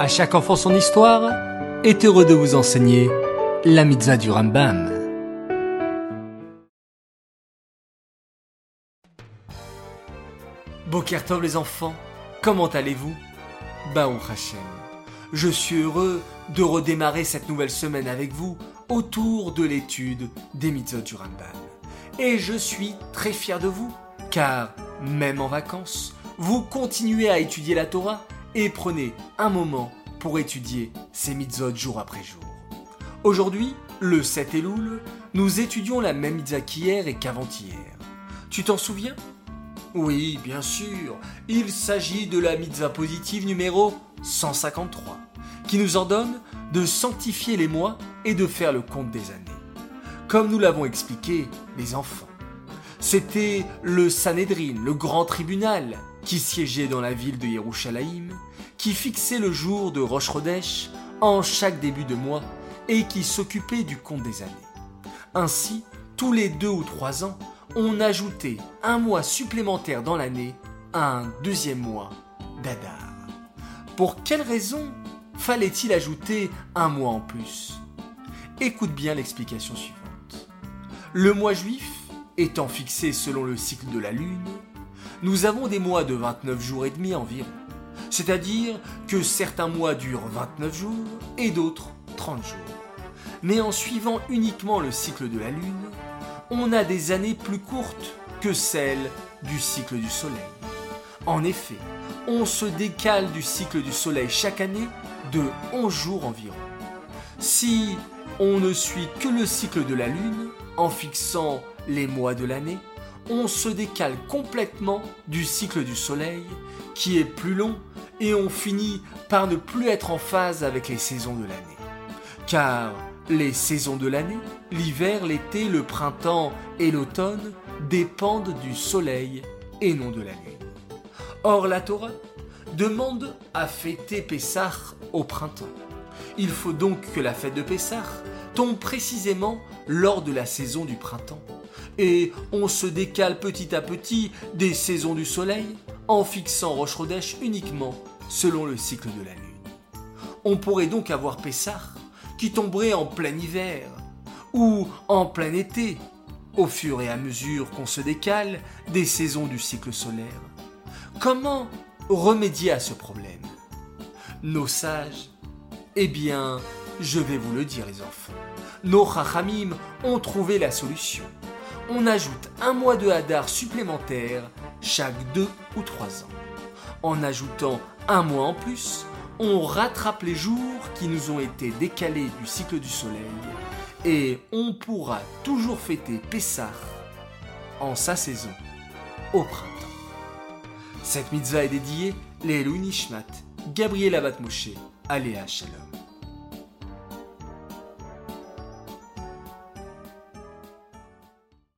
À chaque enfant son histoire est heureux de vous enseigner la mitzvah du Rambam. Bokertov les enfants, comment allez-vous? Baruch Hashem. Je suis heureux de redémarrer cette nouvelle semaine avec vous autour de l'étude des mitzvot du Rambam. Et je suis très fier de vous, car même en vacances, vous continuez à étudier la Torah et prenez un moment pour étudier ces mitzvot jour après jour. Aujourd'hui, le 7 Elul, nous étudions la même mitzvah qu'hier et qu'avant-hier. Tu t'en souviens? Oui, bien sûr, il s'agit de la mitzvah positive numéro 153, qui nous ordonne de sanctifier les mois et de faire le compte des années. Comme nous l'avons expliqué, les enfants. C'était le Sanhedrin, le grand tribunal, qui siégeait dans la ville de Yerushalayim, qui fixait le jour de Rosh en chaque début de mois et qui s'occupait du compte des années. Ainsi, tous les deux ou trois ans, on ajoutait un mois supplémentaire dans l'année à un deuxième mois d'Adar. Pour quelle raison fallait-il ajouter un mois en plus? Écoute bien l'explication suivante. Le mois juif étant fixé selon le cycle de la Lune, nous avons des mois de 29 jours et demi environ. C'est-à-dire que certains mois durent 29 jours et d'autres 30 jours. Mais en suivant uniquement le cycle de la Lune, on a des années plus courtes que celles du cycle du Soleil. En effet, on se décale du cycle du Soleil chaque année de 11 jours environ. Si on ne suit que le cycle de la Lune, en fixant les mois de l'année, on se décale complètement du cycle du Soleil, qui est plus long, et on finit par ne plus être en phase avec les saisons de l'année. Car les saisons de l'année, l'hiver, l'été, le printemps et l'automne, dépendent du Soleil et non de la Lune. Or, la Torah demande à fêter Pessah au printemps. Il faut donc que la fête de Pessah tombe précisément lors de la saison du printemps. Et on se décale petit à petit des saisons du soleil en fixant Roche uniquement selon le cycle de la lune. On pourrait donc avoir Pessah qui tomberait en plein hiver ou en plein été au fur et à mesure qu'on se décale des saisons du cycle solaire. Comment remédier à ce problème? Nos sages Eh bien, je vais vous le dire les enfants nos Chachamim ont trouvé la solution. On ajoute un mois de Hadar supplémentaire chaque deux ou trois ans. En ajoutant un mois en plus, on rattrape les jours qui nous ont été décalés du cycle du soleil et on pourra toujours fêter Pessah en sa saison, au printemps. Cette mitzvah est dédiée les Nishmat, Gabriel Abat Aléa Shalom.